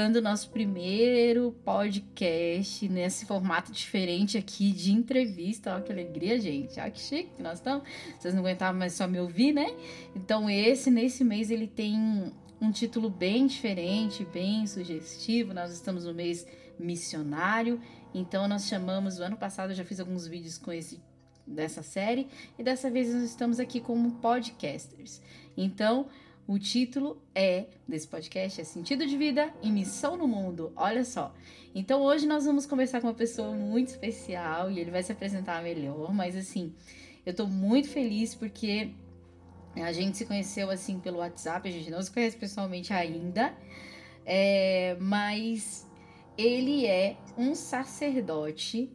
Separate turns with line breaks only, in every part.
iniciando nosso primeiro podcast nesse formato diferente aqui de entrevista. Olha que alegria, gente. Olha que chique que nós estamos. Vocês não aguentavam mais só me ouvir, né? Então, esse, nesse mês, ele tem um título bem diferente, bem sugestivo. Nós estamos no mês missionário. Então, nós chamamos. O ano passado eu já fiz alguns vídeos com esse dessa série e dessa vez nós estamos aqui como podcasters. Então, o título é desse podcast é Sentido de Vida e Missão no Mundo. Olha só. Então hoje nós vamos conversar com uma pessoa muito especial e ele vai se apresentar melhor, mas assim, eu tô muito feliz porque a gente se conheceu assim pelo WhatsApp, a gente não se conhece pessoalmente ainda, é, mas ele é um sacerdote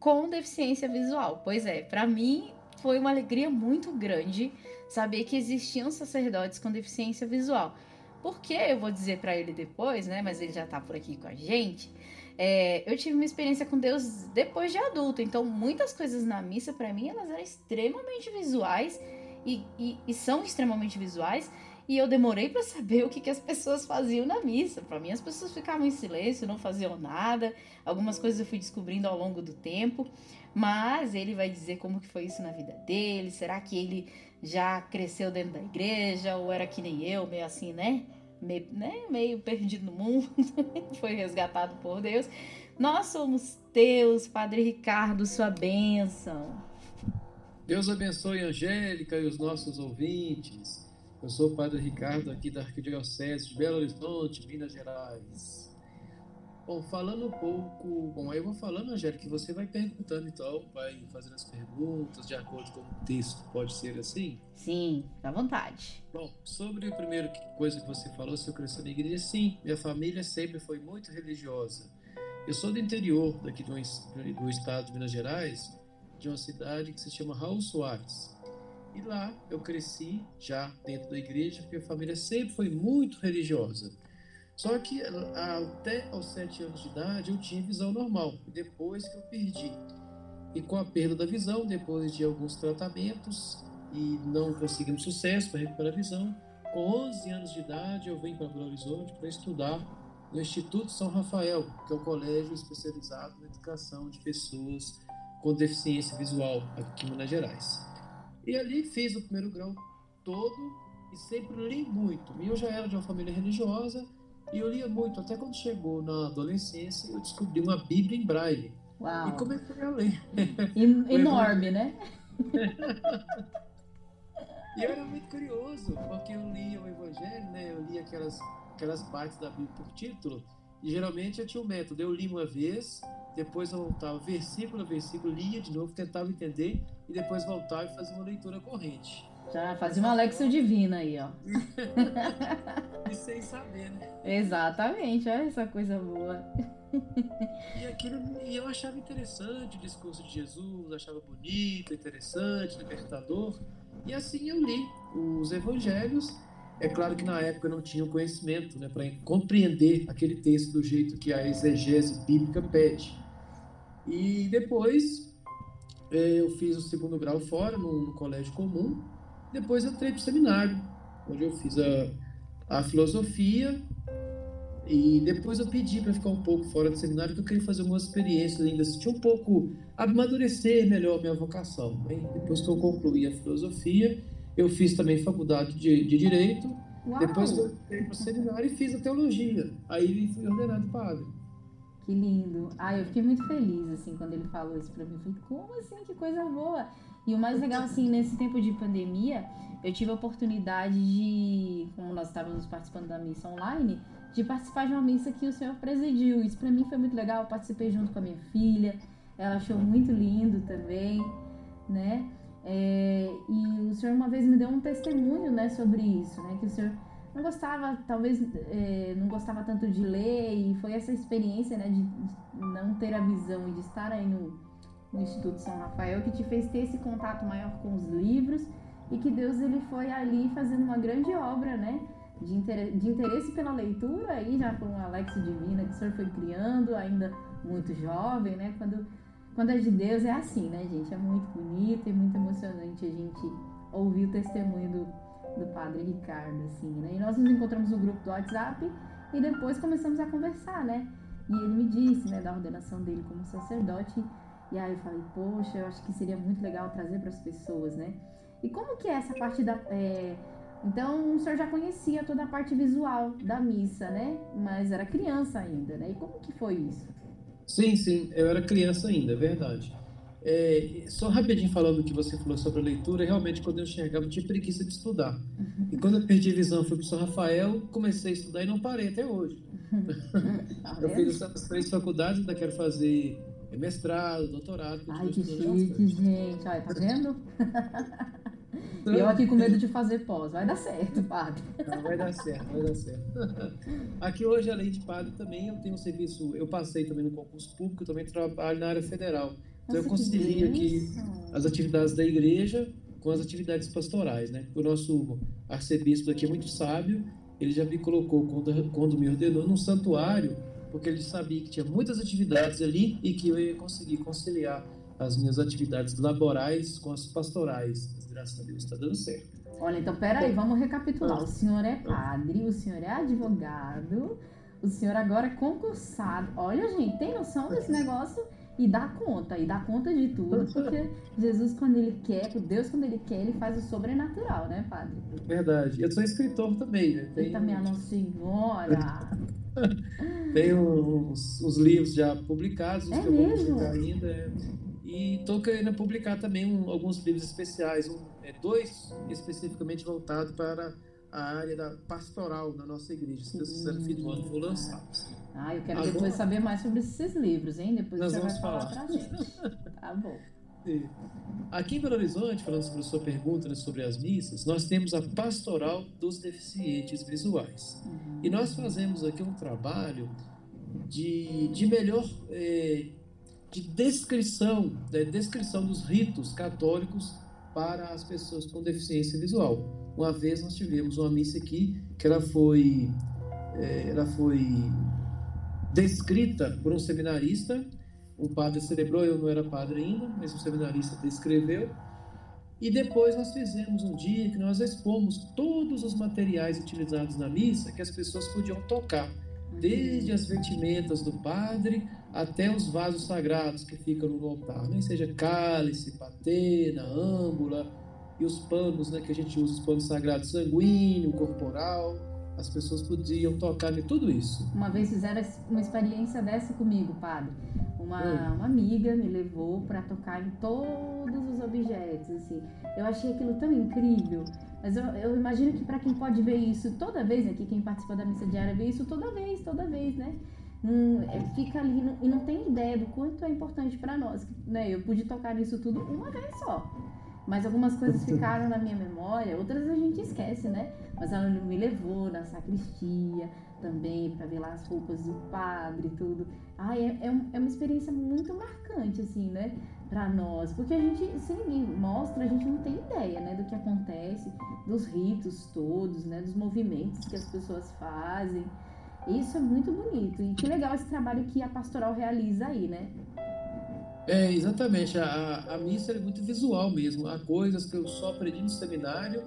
com deficiência visual. Pois é, para mim foi uma alegria muito grande saber que existiam sacerdotes com deficiência visual. Porque eu vou dizer para ele depois, né? Mas ele já tá por aqui com a gente. É, eu tive uma experiência com Deus depois de adulto, então muitas coisas na missa para mim elas eram extremamente visuais e, e, e são extremamente visuais e eu demorei para saber o que, que as pessoas faziam na missa. Para mim, as pessoas ficavam em silêncio, não faziam nada. Algumas coisas eu fui descobrindo ao longo do tempo. Mas ele vai dizer como que foi isso na vida dele. Será que ele já cresceu dentro da igreja ou era que nem eu, meio assim, né? Meio, né? meio perdido no mundo, foi resgatado por Deus. Nós somos teus, Padre Ricardo, sua bênção.
Deus abençoe a Angélica e os nossos ouvintes. Eu sou o Padre Ricardo, aqui da Arquidiocese de Belo Horizonte, Minas Gerais. Bom, falando um pouco. Bom, aí eu vou falando, Angélica, que você vai perguntando então, vai fazendo as perguntas de acordo com o texto, pode ser assim?
Sim, à vontade.
Bom, sobre a primeira coisa que você falou, se eu cresci na igreja, sim, minha família sempre foi muito religiosa. Eu sou do interior, daqui do, do estado de Minas Gerais, de uma cidade que se chama Raul Soares. E lá eu cresci já dentro da igreja, porque a família sempre foi muito religiosa. Só que até aos sete anos de idade eu tinha visão normal, depois que eu perdi. E com a perda da visão, depois de alguns tratamentos e não conseguimos sucesso para recuperar a visão, com 11 anos de idade eu venho para Belo Horizonte para estudar no Instituto São Rafael, que é o colégio especializado na educação de pessoas com deficiência visual aqui em Minas Gerais. E ali fiz o primeiro grau todo e sempre li muito. E eu já era de uma família religiosa e eu lia muito, até quando chegou na adolescência, eu descobri uma Bíblia em braille.
Uau.
E comecei a ler.
Enorme, né?
e eu era muito curioso, porque eu lia o Evangelho, né? Eu lia aquelas, aquelas partes da Bíblia por título, e geralmente eu tinha um método. Eu li uma vez, depois eu voltava versículo a versículo, lia de novo, tentava entender, e depois voltava e fazia uma leitura corrente.
Já fazia uma Alexa divina aí, ó.
e sem saber, né?
Exatamente, olha essa coisa boa.
e aquilo, e eu achava interessante o discurso de Jesus, achava bonito, interessante, libertador. E assim eu li os evangelhos. É claro que na época eu não tinha o conhecimento né, para compreender aquele texto do jeito que a exegese bíblica pede. E depois eh, eu fiz o segundo grau fora, no, no colégio comum, depois eu entrei para o seminário, onde eu fiz a, a filosofia e depois eu pedi para ficar um pouco fora do seminário, porque eu queria fazer algumas experiências ainda, sentir um pouco, amadurecer melhor a minha vocação. Bem, depois que eu concluí a filosofia, eu fiz também faculdade de, de Direito, Uau. depois eu entrei para o seminário e fiz a teologia. Aí fui ordenado padre.
Que lindo. Ah, eu fiquei muito feliz, assim, quando ele falou isso para mim. Eu falei, como assim? Que coisa boa. E o mais legal, assim, nesse tempo de pandemia, eu tive a oportunidade de, como nós estávamos participando da missa online, de participar de uma missa que o senhor presidiu. Isso para mim foi muito legal. Eu participei junto com a minha filha, ela achou muito lindo também, né? É, e o senhor uma vez me deu um testemunho, né, sobre isso, né? Que o senhor não gostava, talvez é, não gostava tanto de ler e foi essa experiência, né, de, de não ter a visão e de estar aí no no Instituto São Rafael que te fez ter esse contato maior com os livros e que Deus ele foi ali fazendo uma grande obra, né? De, inter... de interesse pela leitura, aí já com o Alex Divina que o senhor foi criando, ainda muito jovem, né? Quando, quando é de Deus é assim, né, gente? É muito bonito e muito emocionante a gente ouvir o testemunho do, do Padre Ricardo, assim, né? E nós nos encontramos no grupo do WhatsApp e depois começamos a conversar, né? E ele me disse, né, da ordenação dele como sacerdote. E aí eu falei, poxa, eu acho que seria muito legal trazer para as pessoas, né? E como que é essa parte da. É... Então o senhor já conhecia toda a parte visual da missa, né? Mas era criança ainda, né? E como que foi isso?
Sim, sim, eu era criança ainda, é verdade. É, só rapidinho falando o que você falou sobre a leitura, realmente quando eu enxergava eu tinha preguiça de estudar. Uhum. E quando eu perdi a visão, fui para o São Rafael, comecei a estudar e não parei até hoje. Tá eu fiz essas três faculdades, ainda quero fazer mestrado, doutorado.
Ai, que chique, gente. Olha, tá vendo? Eu aqui com medo de fazer pós. Vai dar certo, padre.
Não, vai dar certo, vai dar certo. Aqui hoje, além de padre, também eu tenho um serviço. Eu passei também no concurso público, também trabalho na área federal. Então eu concilio aqui as atividades da igreja com as atividades pastorais, né? O nosso arcebispo aqui é muito sábio. Ele já me colocou quando, quando me ordenou num santuário, porque ele sabia que tinha muitas atividades ali e que eu ia conseguir conciliar as minhas atividades laborais com as pastorais. Mas, graças a Deus está dando certo.
Olha, então peraí, vamos recapitular. O senhor é padre, o senhor é advogado, o senhor agora é concursado. Olha, gente, tem noção desse negócio? E dá conta, e dá conta de tudo, porque Jesus, quando ele quer, Deus, quando ele quer, ele faz o sobrenatural, né, padre?
Verdade. Eu sou escritor também, né?
Tem... Eita, minha Nossa Senhora!
Tem uns, uns, livros já publicados,
é
que
mesmo?
eu vou publicar ainda. É. E estou querendo publicar também um, alguns livros especiais, um, é, dois especificamente voltados para a área da pastoral na nossa igreja. Se Deus quiser, fim do ano, vou lançar.
Ah, eu quero Agora, depois saber mais sobre esses livros, hein? Depois
nós
você
vamos
vai
falar.
falar pra gente. Tá bom.
Aqui em Belo Horizonte, falando sobre a sua pergunta né, sobre as missas, nós temos a pastoral dos deficientes visuais. Uhum. E nós fazemos aqui um trabalho de, de melhor é, de descrição, de descrição dos ritos católicos para as pessoas com deficiência visual. Uma vez nós tivemos uma missa aqui que ela foi, é, ela foi descrita por um seminarista. Um padre celebrou, eu não era padre ainda, mas um seminarista descreveu. E depois nós fizemos um dia que nós expomos todos os materiais utilizados na missa que as pessoas podiam tocar, desde as vestimentas do padre até os vasos sagrados que ficam no altar, né? seja cálice, patena, âmbula e os panos né, que a gente usa, os panos sagrados sanguíneo, corporal as pessoas podiam tocar em tudo isso.
Uma vez fizeram uma experiência dessa comigo, padre. Uma, uma amiga me levou para tocar em todos os objetos, assim. Eu achei aquilo tão incrível. Mas eu, eu imagino que para quem pode ver isso toda vez, aqui quem participa da missa diária vê isso toda vez, toda vez, né? Hum, fica ali não, e não tem ideia do quanto é importante para nós. Né? Eu pude tocar nisso tudo uma vez só. Mas algumas coisas ficaram na minha memória, outras a gente esquece, né? Mas ela me levou na sacristia também para ver lá as roupas do padre e tudo. Ah, é, é, é, uma experiência muito marcante, assim, né? Para nós. Porque a gente, se ninguém mostra, a gente não tem ideia, né? Do que acontece, dos ritos todos, né? Dos movimentos que as pessoas fazem. Isso é muito bonito. E que legal esse trabalho que a pastoral realiza aí, né?
É, exatamente. A, a missa é muito visual mesmo. Há coisas que eu só aprendi no seminário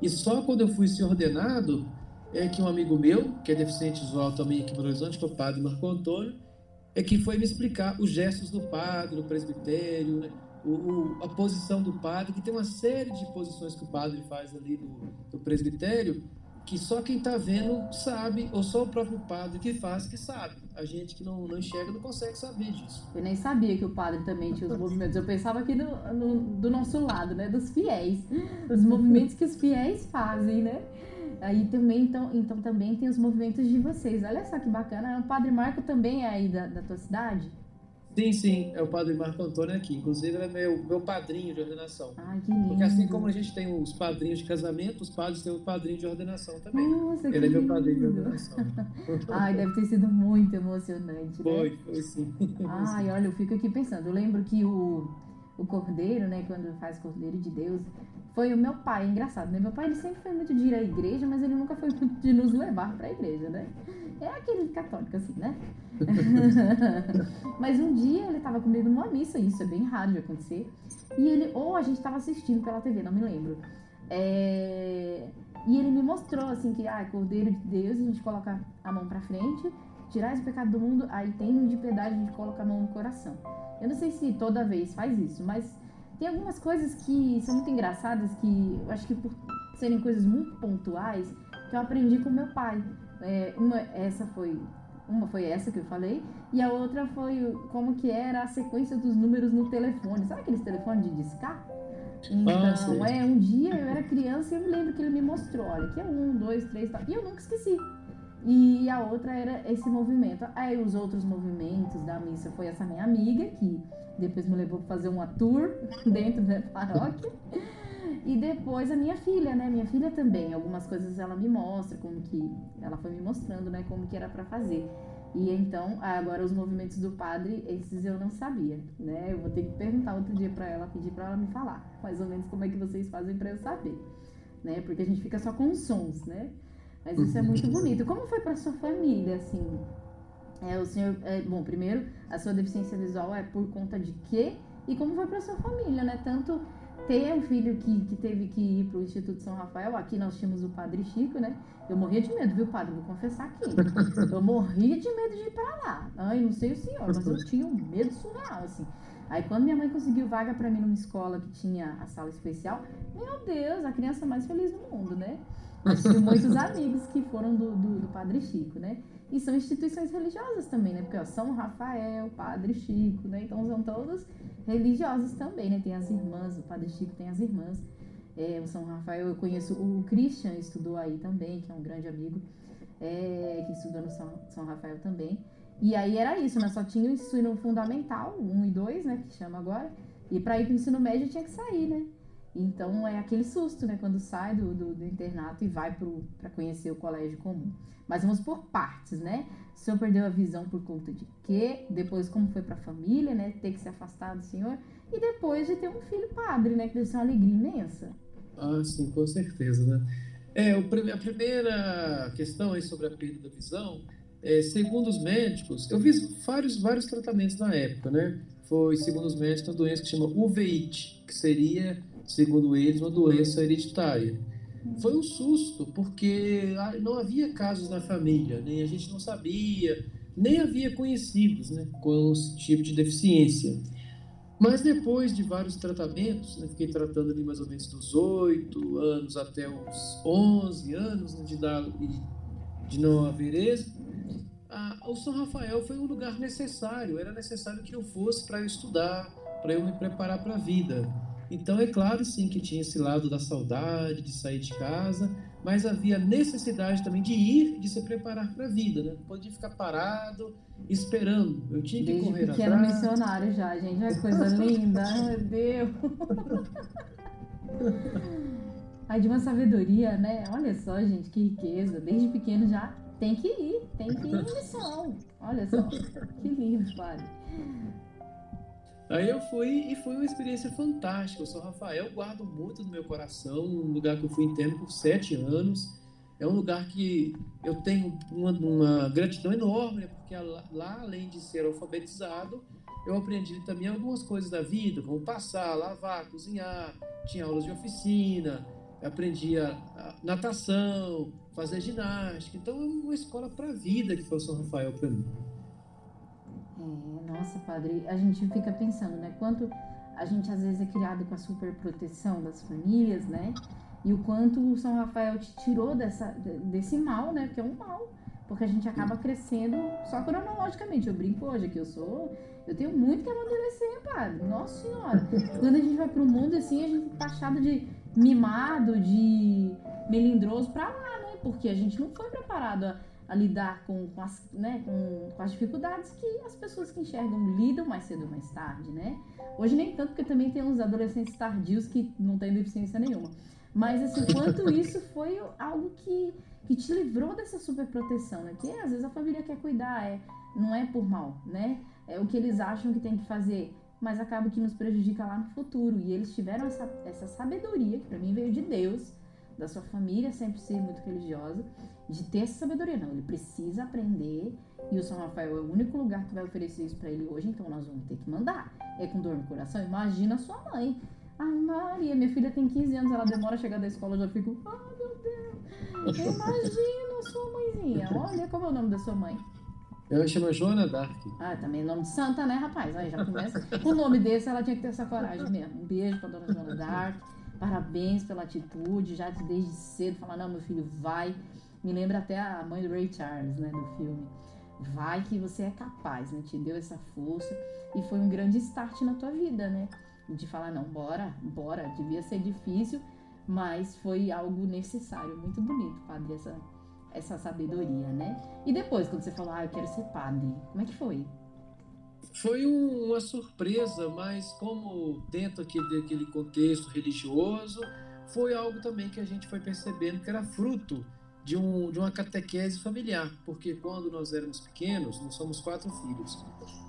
e só quando eu fui ser ordenado é que um amigo meu, que é deficiente visual também aqui em Belo Horizonte, que é o padre Marco Antônio, é que foi me explicar os gestos do padre no presbitério, né? o, o, a posição do padre, que tem uma série de posições que o padre faz ali no, no presbitério, que só quem está vendo sabe, ou só o próprio padre que faz que sabe. A gente que não, não enxerga não consegue saber disso.
Eu nem sabia que o padre também tinha os movimentos. Eu pensava aqui no, no, do nosso lado, né? Dos fiéis. Os movimentos que os fiéis fazem, né? Aí também, então, então também tem os movimentos de vocês. Olha só que bacana. O padre Marco também é aí da, da tua cidade?
Sim, sim, é o padre Marco Antônio aqui. Inclusive, ele é meu, meu padrinho de ordenação.
Ai, que lindo.
Porque assim como a gente tem os padrinhos de casamento, os padres têm o padrinho de ordenação também.
Nossa,
ele
que
é meu
lindo.
padrinho de ordenação.
Ai, deve ter sido muito emocionante, né?
Foi, foi sim.
Ai, olha, eu fico aqui pensando. Eu lembro que o, o cordeiro, né, quando faz cordeiro de Deus, foi o meu pai. Engraçado, né? Meu pai ele sempre foi muito de ir à igreja, mas ele nunca foi muito de nos levar para a igreja, né? É aquele católico assim, né? mas um dia ele estava comigo numa missa, isso é bem raro de acontecer. E ele, ou a gente estava assistindo pela TV, não me lembro. É... E ele me mostrou, assim, que, ah, Cordeiro de Deus, a gente coloca a mão pra frente, tirar esse pecado do mundo, aí tem de piedade, a gente coloca a mão no coração. Eu não sei se toda vez faz isso, mas tem algumas coisas que são muito engraçadas, que eu acho que por serem coisas muito pontuais, que eu aprendi com meu pai. É, uma, essa foi uma foi essa que eu falei, e a outra foi como que era a sequência dos números no telefone. Sabe aqueles telefones de discar? Então, ah, é, um dia eu era criança e eu me lembro que ele me mostrou, olha, aqui é um, dois, três, tal. E eu nunca esqueci. E a outra era esse movimento. Aí os outros movimentos da missa foi essa minha amiga, que depois me levou para fazer uma tour dentro da paróquia. E depois a minha filha, né? Minha filha também. Algumas coisas ela me mostra, como que. Ela foi me mostrando, né? Como que era para fazer. E então, agora os movimentos do padre, esses eu não sabia, né? Eu vou ter que perguntar outro dia para ela, pedir para ela me falar, mais ou menos como é que vocês fazem para eu saber, né? Porque a gente fica só com os sons, né? Mas isso é muito bonito. Como foi para sua família, assim? É, o senhor, é, bom, primeiro, a sua deficiência visual é por conta de quê? E como foi para sua família, né? Tanto ter um filho que, que teve que ir para o Instituto São Rafael, aqui nós tínhamos o Padre Chico, né? Eu morria de medo, viu, padre? Vou confessar aqui. Eu morria de medo de ir para lá. Ai, não sei o senhor, mas eu tinha um medo surreal, assim. Aí quando minha mãe conseguiu vaga para mim numa escola que tinha a sala especial, meu Deus, a criança mais feliz do mundo, né? Eu tive muitos amigos que foram do, do, do, Padre Chico, né? E são instituições religiosas também, né? Porque ó, São Rafael, Padre Chico, né? Então são todas religiosas também, né? Tem as irmãs, o Padre Chico tem as irmãs. É, o São Rafael, eu conheço o Christian, estudou aí também, que é um grande amigo, é, que estudou no São, São Rafael também. E aí era isso, né? Só tinha o ensino fundamental, 1 um e 2, né? Que chama agora. E para ir para o ensino médio tinha que sair, né? Então é aquele susto, né? Quando sai do, do, do internato e vai para conhecer o colégio comum. Mas vamos por partes, né? O senhor perdeu a visão por conta de quê? Depois, como foi para a família, né? Ter que se afastar do senhor. E depois de ter um filho padre, né? Que deve ser uma alegria imensa.
Ah, sim, com certeza, né? É, a primeira questão aí sobre a perda da visão, é, segundo os médicos, eu fiz vários, vários tratamentos na época, né? Foi, segundo os médicos, uma doença que chama uveíte, que seria segundo eles, uma doença hereditária. Foi um susto, porque não havia casos na família, nem a gente não sabia, nem havia conhecidos né, com esse tipo de deficiência. Mas depois de vários tratamentos, né, fiquei tratando ali mais ou menos dos 8 anos até os 11 anos né, de, dar, de não haver êxito, o São Rafael foi um lugar necessário, era necessário que eu fosse para eu estudar, para eu me preparar para a vida. Então, é claro, sim, que tinha esse lado da saudade, de sair de casa, mas havia necessidade também de ir, de se preparar para a vida, né? Não podia ficar parado, esperando. Eu tinha que
Desde
correr atrás.
missionário já, gente. Olha que coisa linda, meu Deus. Ai, de uma sabedoria, né? Olha só, gente, que riqueza. Desde pequeno já tem que ir, tem que ir em missão. Olha só, que lindo, padre.
Aí eu fui e foi uma experiência fantástica. O São Rafael guardo muito no meu coração, um lugar que eu fui interno por sete anos. É um lugar que eu tenho uma, uma gratidão enorme, porque lá, além de ser alfabetizado, eu aprendi também algumas coisas da vida, como passar, lavar, cozinhar, tinha aulas de oficina, aprendi a, a natação, fazer ginástica. Então é uma escola para a vida que foi o São Rafael para mim.
É, nossa, padre, a gente fica pensando, né? Quanto a gente às vezes é criado com a super proteção das famílias, né? E o quanto o São Rafael te tirou dessa, desse mal, né? Porque é um mal. Porque a gente acaba crescendo só cronologicamente. Eu brinco hoje que eu sou. Eu tenho muito que amadurecer, padre. Nossa Senhora. Quando a gente vai pro mundo assim, a gente tá achado de mimado, de melindroso pra lá, né? Porque a gente não foi preparado a a lidar com, com, as, né, com, com, as dificuldades que as pessoas que enxergam lidam mais cedo ou mais tarde, né? Hoje nem tanto, porque também tem uns adolescentes tardios que não têm deficiência nenhuma. Mas, assim, quanto isso foi algo que, que te livrou dessa superproteção, né? Que às vezes a família quer cuidar, é, não é por mal, né? É o que eles acham que tem que fazer, mas acaba que nos prejudica lá no futuro. E eles tiveram essa, essa sabedoria, que para mim veio de Deus, da sua família sempre ser muito religiosa, de ter essa sabedoria. Não, ele precisa aprender e o São Rafael é o único lugar que vai oferecer isso para ele hoje, então nós vamos ter que mandar. É com dor no coração? Imagina a sua mãe. Ah, Maria, minha filha tem 15 anos, ela demora a chegar da escola, eu já fico, ah, meu Deus. Imagina sua mãezinha. Olha como é o nome da sua mãe.
Ela chama Joana Dark.
Ah, também é nome de santa, né, rapaz? Aí já começa. Com o nome desse, ela tinha que ter essa coragem mesmo. Um beijo pra dona Joana Dark. Parabéns pela atitude, já desde cedo, falar, não, meu filho, vai. Me lembra até a mãe do Ray Charles, né, do filme. Vai que você é capaz, né? Te deu essa força e foi um grande start na tua vida, né? De falar, não, bora, bora. Devia ser difícil, mas foi algo necessário. Muito bonito, padre, essa, essa sabedoria, né? E depois, quando você falou, ah, eu quero ser padre, como é que foi?
Foi um, uma surpresa, mas como dentro aqui daquele contexto religioso, foi algo também que a gente foi percebendo que era fruto de, um, de uma catequese familiar, porque quando nós éramos pequenos, nós somos quatro filhos,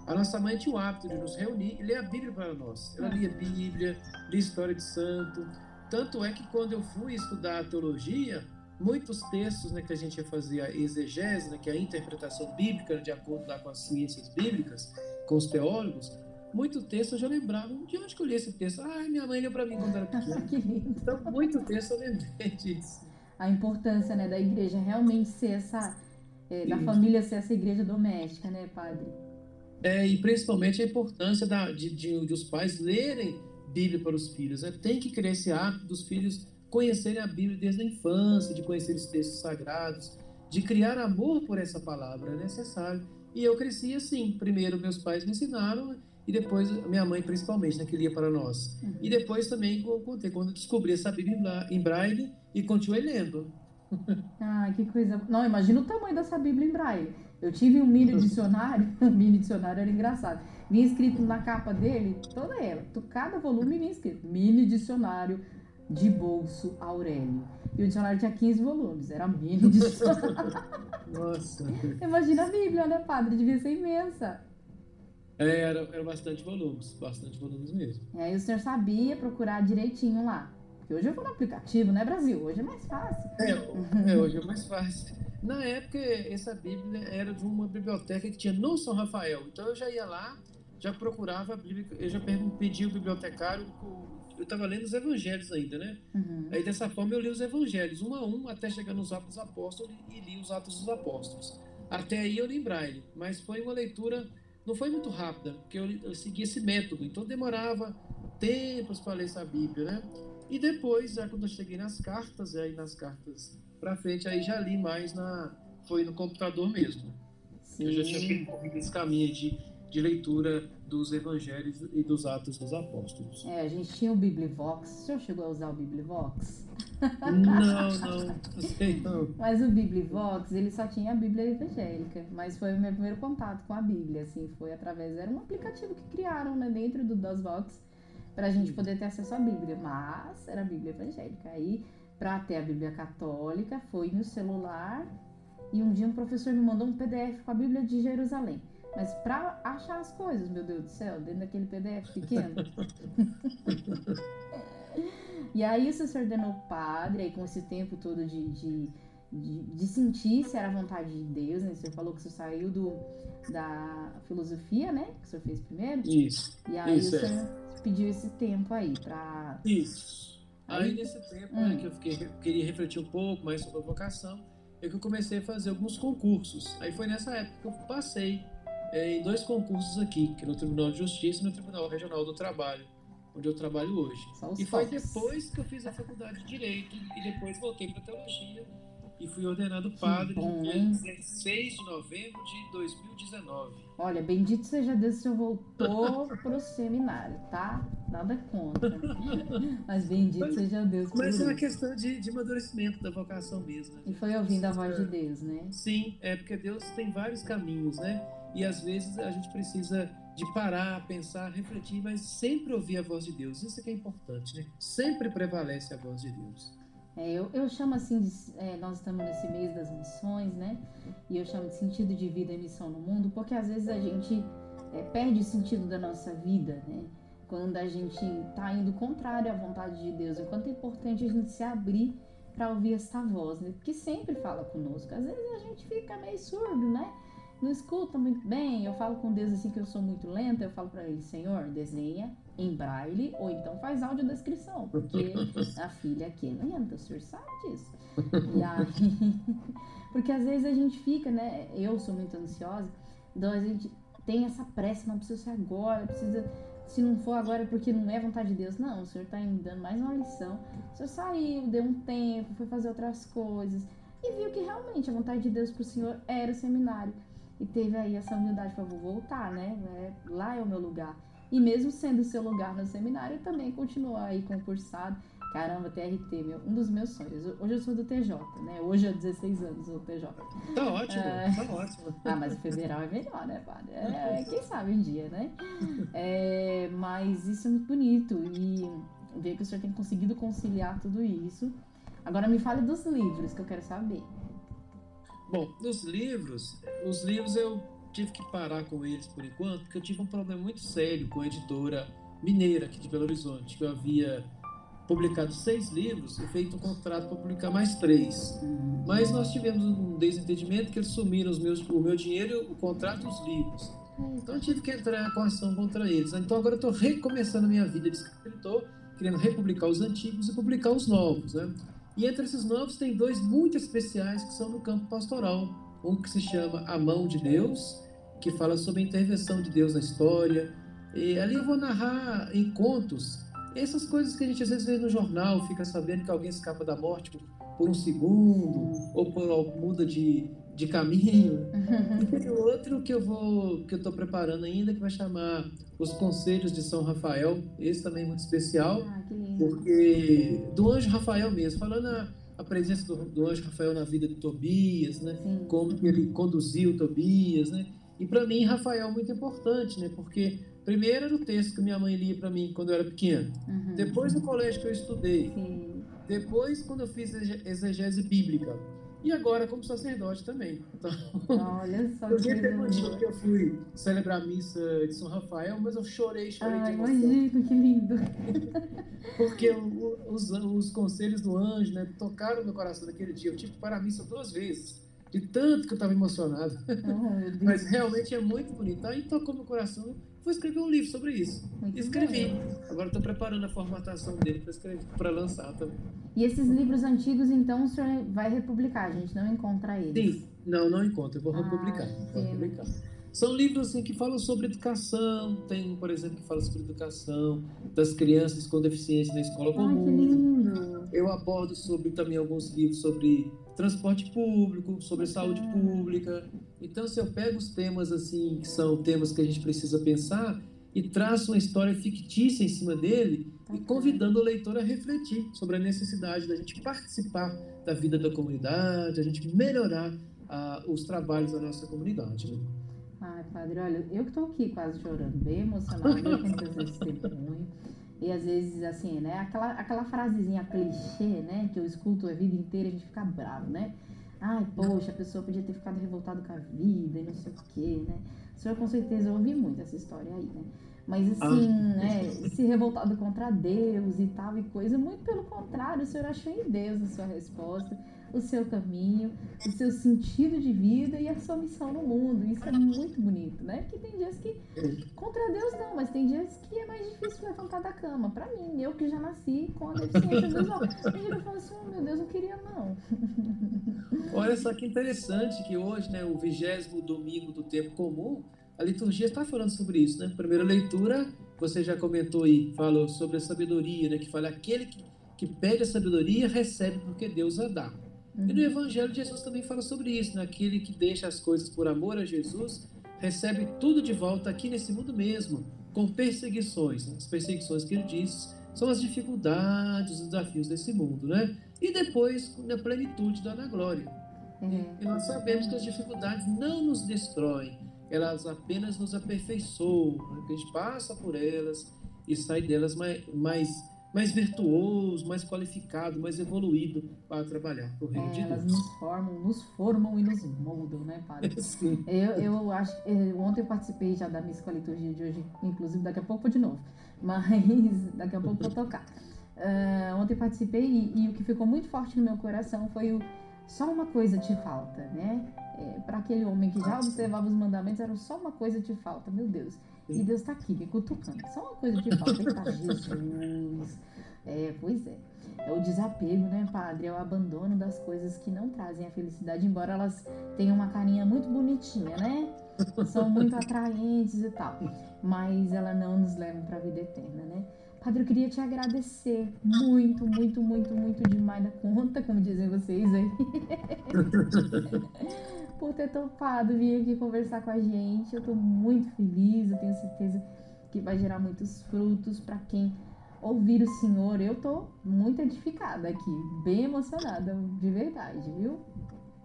a nossa mãe tinha o hábito de nos reunir e ler a Bíblia para nós. Ela lia Bíblia, lia história de santo. Tanto é que quando eu fui estudar a teologia, muitos textos né, que a gente ia fazer a exegese, né, que é a interpretação bíblica de acordo com as ciências bíblicas, com os teólogos, muito texto eu já lembrava. De onde que eu li esse texto? Ah, minha mãe leu para mim quando era pequeno. então, muito texto eu lembrei disso.
A importância né, da igreja realmente ser essa, é, da família ser essa igreja doméstica, né, padre?
É, e principalmente a importância da, de, de, de os pais lerem Bíblia para os filhos. Né? Tem que criar esse hábito dos filhos conhecerem a Bíblia desde a infância, de conhecer os textos sagrados, de criar amor por essa palavra, é necessário. E eu cresci assim. Primeiro, meus pais me ensinaram, e depois, minha mãe principalmente, né, que lia para nós. Uhum. E depois também, eu contei, quando eu descobri essa Bíblia em braille e continuei lendo.
Ah, que coisa. Não, imagina o tamanho dessa Bíblia em braille. Eu tive um mini dicionário, um mini dicionário era engraçado. Vinha escrito na capa dele, toda ela, cada volume vinha escrito, mini dicionário de bolso Aurélio. E o dicionário tinha 15 volumes, era mini dicionário.
Nossa.
Imagina a Bíblia, né, padre? Devia ser imensa.
É, era, era bastante volumes, bastante volumes mesmo.
E aí o senhor sabia procurar direitinho lá. Porque hoje eu vou no aplicativo, né, Brasil? Hoje é mais fácil.
É, é hoje é mais fácil. Na época, essa Bíblia era de uma biblioteca que tinha no São Rafael. Então eu já ia lá, já procurava a Bíblia, eu já pedi o bibliotecário, eu estava lendo os evangelhos ainda, né? Uhum. Aí dessa forma eu li os evangelhos, um a um, até chegar nos Atos dos Apóstolos e li os Atos dos Apóstolos. Até aí eu li braille, mas foi uma leitura, não foi muito rápida, porque eu, eu segui esse método, então demorava tempos para ler essa Bíblia, né? E depois, já quando eu cheguei nas cartas, aí nas cartas para frente, aí já li mais na, foi no computador mesmo. Sim. Eu já tinha percorrido esse caminho de, de leitura dos evangelhos e dos atos dos apóstolos.
É, a gente tinha o Biblivox. O senhor chegou a usar o Biblivox?
Não, não, sei não.
Mas o Biblivox, ele só tinha a Bíblia evangélica, mas foi o meu primeiro contato com a Bíblia, assim, foi através, era um aplicativo que criaram, né, dentro do DOSBox, para a gente poder ter acesso à Bíblia, mas era a Bíblia evangélica. Aí, para ter a Bíblia católica, foi no celular e um dia um professor me mandou um PDF com a Bíblia de Jerusalém. Mas para achar as coisas, meu Deus do céu, dentro daquele PDF pequeno. e aí você se ordenou padre, aí com esse tempo todo de, de, de, de, sentir se era a vontade de Deus, né? Você falou que você saiu do, da filosofia, né? Que você fez primeiro.
Isso.
E aí
isso
você é. pediu esse tempo aí para.
Isso. Aí, aí nesse tempo hum. né, que eu fiquei, queria refletir um pouco mais sobre a vocação, é que eu comecei a fazer alguns concursos. Aí foi nessa época que eu passei em dois concursos aqui, que é no Tribunal de Justiça e no Tribunal Regional do Trabalho, onde eu trabalho hoje. E foi depois que eu fiz a faculdade de Direito e depois voltei para Teologia e fui ordenado padre no dia 16 de novembro de 2019.
Olha, bendito seja Deus se eu voltou pro seminário, tá? Nada contra. Mas bendito mas, seja Deus
Mas é uma questão de, de amadurecimento da vocação mesmo. Né?
E foi ouvindo a voz de Deus, né?
Sim, é porque Deus tem vários caminhos, né? E às vezes a gente precisa de parar, pensar, refletir, mas sempre ouvir a voz de Deus. Isso é que é importante, né? Sempre prevalece a voz de Deus.
É, eu, eu chamo assim, de, é, nós estamos nesse mês das missões, né? E eu chamo de sentido de vida e missão no mundo, porque às vezes a gente é, perde o sentido da nossa vida, né? Quando a gente está indo contrário à vontade de Deus. Enquanto é importante a gente se abrir para ouvir essa voz, né? Porque sempre fala conosco. Às vezes a gente fica meio surdo, né? Não escuta muito bem. Eu falo com Deus assim que eu sou muito lenta. Eu falo para ele, Senhor, desenha em braille ou então faz audiodescrição, porque a filha aqui é lenta, o senhor sabe disso. E aí, porque às vezes a gente fica, né? Eu sou muito ansiosa, então a gente tem essa pressa, não precisa ser agora, precisa. Se não for agora é porque não é vontade de Deus. Não, o senhor está me dando mais uma lição. O senhor saiu, deu um tempo, foi fazer outras coisas e viu que realmente a vontade de Deus para o senhor era o seminário. E teve aí essa humildade para voltar, né? É, lá é o meu lugar. E mesmo sendo seu lugar no seminário, também continuou aí concursado. Caramba, TRT, meu, um dos meus sonhos. Hoje eu sou do TJ, né? Hoje há 16 anos o TJ.
Tá ótimo, é... tá ótimo.
Ah, mas o federal é melhor, né, padre? É, quem sabe um dia, né? É, mas isso é muito bonito e ver que o senhor tem conseguido conciliar tudo isso. Agora me fale dos livros que eu quero saber.
Bom, dos livros, os livros eu tive que parar com eles por enquanto, porque eu tive um problema muito sério com a editora mineira aqui de Belo Horizonte, que eu havia publicado seis livros e feito um contrato para publicar mais três. Mas nós tivemos um desentendimento que eles sumiram os meus, o meu dinheiro, o contrato e os livros. Então eu tive que entrar com ação contra eles. Então agora eu estou recomeçando a minha vida de escritor, querendo republicar os antigos e publicar os novos. Né? E entre esses novos tem dois muito especiais que são no campo pastoral. Um que se chama A Mão de Deus, que fala sobre a intervenção de Deus na história. E ali eu vou narrar em contos essas coisas que a gente às vezes vê no jornal, fica sabendo que alguém escapa da morte por um segundo, ou por, muda de, de caminho. E tem outro que eu vou, que eu estou preparando ainda, que vai chamar Os Conselhos de São Rafael. Esse também é muito especial,
ah,
porque do anjo Rafael mesmo, falando a, a presença do, do, anjo Rafael na vida de Tobias, né?
Sim.
Como ele conduziu Tobias, né? E para mim Rafael é muito importante, né? Porque primeiro era o texto que minha mãe lia para mim quando eu era pequeno.
Uhum.
Depois no colégio que eu estudei.
Sim.
Depois quando eu fiz exegese bíblica. E agora como sacerdote também. Então,
Olha só que
teve um dia que eu fui celebrar a missa de São Rafael, mas eu chorei, chorei
Ai,
de emoção.
imagino, que lindo.
Porque os, os conselhos do anjo né, tocaram no meu coração naquele dia. Eu tive que parar a missa duas vezes de tanto que eu estava emocionado.
Oh,
Mas realmente é muito bonito. Aí tocou meu coração vou escrever um livro sobre isso.
Muito
Escrevi. Agora estou preparando a formatação dele para lançar também.
E esses livros antigos, então, o senhor vai republicar, a gente não encontra eles.
Sim, não, não encontro. Eu vou
Ah,
republicar. Vou republicar. São livros assim, que falam sobre educação. Tem, por exemplo, que fala sobre educação das crianças com deficiência na escola
Ai, que
comum.
lindo.
Eu abordo sobre também alguns livros sobre transporte público, sobre saúde
Bacana.
pública. Então, se eu pego os temas assim, que são temas que a gente precisa pensar e traço uma história fictícia em cima dele e
Bacana.
convidando o leitor a refletir sobre a necessidade da gente participar da vida da comunidade, a gente melhorar ah, os trabalhos da nossa comunidade. né?
Ai, padre, olha, eu que tô aqui quase chorando, bem emocionada, fazer esse testemunho. E às vezes, assim, né, aquela, aquela frasezinha clichê, né, que eu escuto a vida inteira e a gente fica bravo, né? Ai, poxa, a pessoa podia ter ficado revoltada com a vida e não sei o quê, né? O senhor com certeza ouvi muito essa história aí, né? Mas assim, né, se revoltado contra Deus e tal e coisa, muito pelo contrário, o senhor achou em Deus a sua resposta, o seu caminho, o seu sentido de vida e a sua missão no mundo. Isso é muito bonito, né? Porque tem dias que contra Deus não, mas tem dias que é mais difícil levantar da cama. Pra mim, eu que já nasci com a deficiência visual. Tem que eu falo assim, oh, meu Deus, não queria não.
Olha só que interessante que hoje, né, o vigésimo domingo do tempo comum, a liturgia está falando sobre isso, né? Primeira leitura, você já comentou aí, falou sobre a sabedoria, né? Que fala aquele que, que pede a sabedoria recebe porque Deus a dá. E no Evangelho Jesus também fala sobre isso, né? Aquele que deixa as coisas por amor a Jesus recebe tudo de volta aqui nesse mundo mesmo, com perseguições. né? As perseguições que ele diz são as dificuldades, os desafios desse mundo, né? E depois, na plenitude da na glória.
É.
E nós sabemos que as dificuldades não nos destroem, elas apenas nos aperfeiçoam, né? a gente passa por elas e sai delas mais, mais, mais virtuoso, mais qualificado, mais evoluído para trabalhar para o reino
É,
de
elas
Deus.
nos formam, nos formam e nos moldam, né, padre?
Sim.
Eu, eu acho eu, ontem eu participei já da missa com a liturgia de hoje, inclusive daqui a pouco de novo, mas daqui a pouco vou tocar. Ah, ontem participei e, e o que ficou muito forte no meu coração foi o só uma coisa te falta, né? é, para aquele homem que já observava os mandamentos, era só uma coisa de falta, meu Deus. E Deus está aqui, me cutucando. Só uma coisa de falta. Eita, Jesus. É, pois é. É o desapego, né, padre? É o abandono das coisas que não trazem a felicidade, embora elas tenham uma carinha muito bonitinha, né? São muito atraentes e tal. Mas ela não nos leva para a vida eterna, né? Padre, eu queria te agradecer muito, muito, muito, muito demais da conta, como dizem vocês aí. Por ter topado vir aqui conversar com a gente. Eu estou muito feliz, eu tenho certeza que vai gerar muitos frutos para quem ouvir o Senhor. Eu estou muito edificada aqui, bem emocionada, de verdade, viu?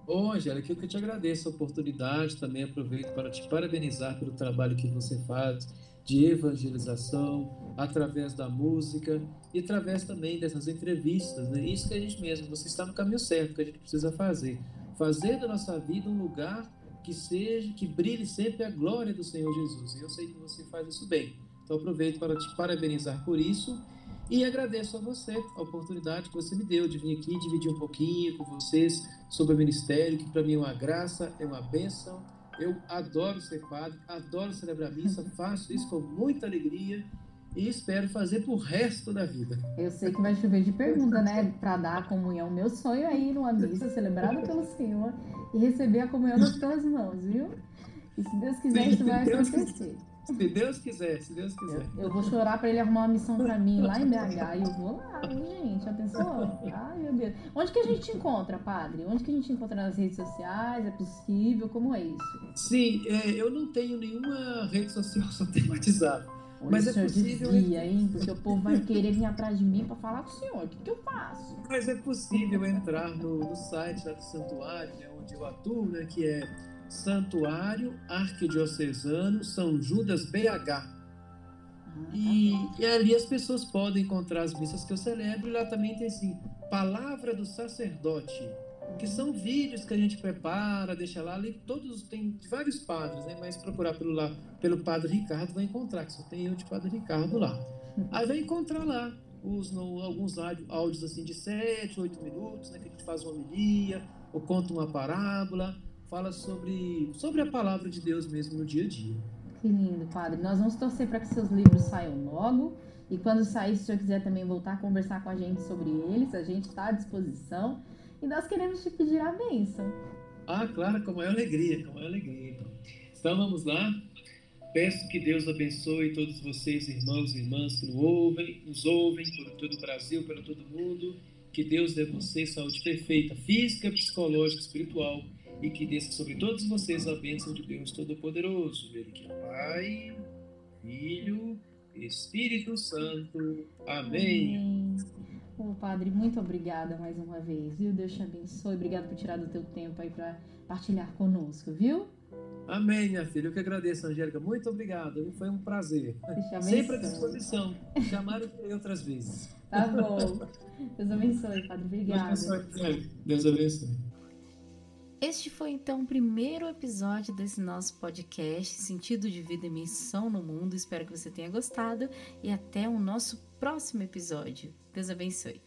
Ô, Angélica, eu que te agradeço a oportunidade, também aproveito para te parabenizar pelo trabalho que você faz de evangelização, através da música e através também dessas entrevistas. Né? Isso que a gente mesmo, você está no caminho certo que a gente precisa fazer. Fazer da nossa vida um lugar que seja, que brilhe sempre a glória do Senhor Jesus. E eu sei que você faz isso bem. Então aproveito para te parabenizar por isso e agradeço a você a oportunidade que você me deu de vir aqui dividir um pouquinho com vocês sobre o ministério, que para mim é uma graça, é uma bênção eu adoro ser padre, adoro celebrar missa, faço isso com muita alegria e espero fazer pro resto da vida.
Eu sei que vai chover de pergunta, né? Para dar a comunhão. Meu sonho é ir numa missa celebrada pelo Senhor e receber a comunhão nas tuas mãos, viu? E se Deus quiser, Sim, isso vai acontecer.
Se Deus quiser, se Deus quiser.
Eu, eu vou chorar para ele arrumar uma missão para mim lá em BH e eu vou lá, gente. Atenção. Ai, meu Deus. Onde que a gente te encontra, padre? Onde que a gente te encontra nas redes sociais? É possível? Como é isso?
Sim, é, eu não tenho nenhuma rede social, só tenho WhatsApp. Mas é possível.
Desvia, hein? Porque o povo vai querer vir atrás de mim para falar com o senhor. O que, que eu faço?
Mas é possível entrar no, no site lá do santuário, né, onde eu atuo, né, que é Santuário Arquidiocesano São Judas BH. Ah, e, e, ali as pessoas podem encontrar as missas que eu celebro. E lá também tem assim, Palavra do Sacerdote, que são vídeos que a gente prepara, deixa lá. Ali todos tem vários padres, né? Mas procurar pelo lá, pelo Padre Ricardo vai encontrar, que só tem eu de Padre Ricardo lá. Aí vai encontrar lá os, no, alguns áudios assim de 7, 8 minutos, né? Que a gente faz uma homilia, ou conta uma parábola fala sobre, sobre a palavra de Deus mesmo no dia a dia.
Que lindo, Padre. Nós vamos torcer para que seus livros saiam logo. E quando sair, se o senhor quiser também voltar a conversar com a gente sobre eles, a gente está à disposição. E nós queremos te pedir a bênção.
Ah, claro, com a maior alegria, com a maior alegria. Então, então vamos lá. Peço que Deus abençoe todos vocês, irmãos e irmãs que nos ouvem, nos ouvem por todo o Brasil, pelo todo o mundo. Que Deus dê a vocês saúde perfeita, física, psicológica, espiritual e que desça sobre todos vocês a bênção de Deus Todo-Poderoso, Ele que é Pai, Filho, Espírito Santo. Amém. Amém.
Oh, Padre, muito obrigada mais uma vez, viu? Deus te abençoe. Obrigado por tirar do teu tempo aí para partilhar conosco, viu?
Amém, minha filha. Eu que agradeço, Angélica. Muito obrigado. Foi um prazer. Sempre à disposição. Chamaram outras vezes.
Tá bom. Deus abençoe, Padre. Obrigada.
Deus abençoe. Deus abençoe.
Este foi então o primeiro episódio desse nosso podcast Sentido de Vida e Missão no Mundo. Espero que você tenha gostado e até o nosso próximo episódio. Deus abençoe.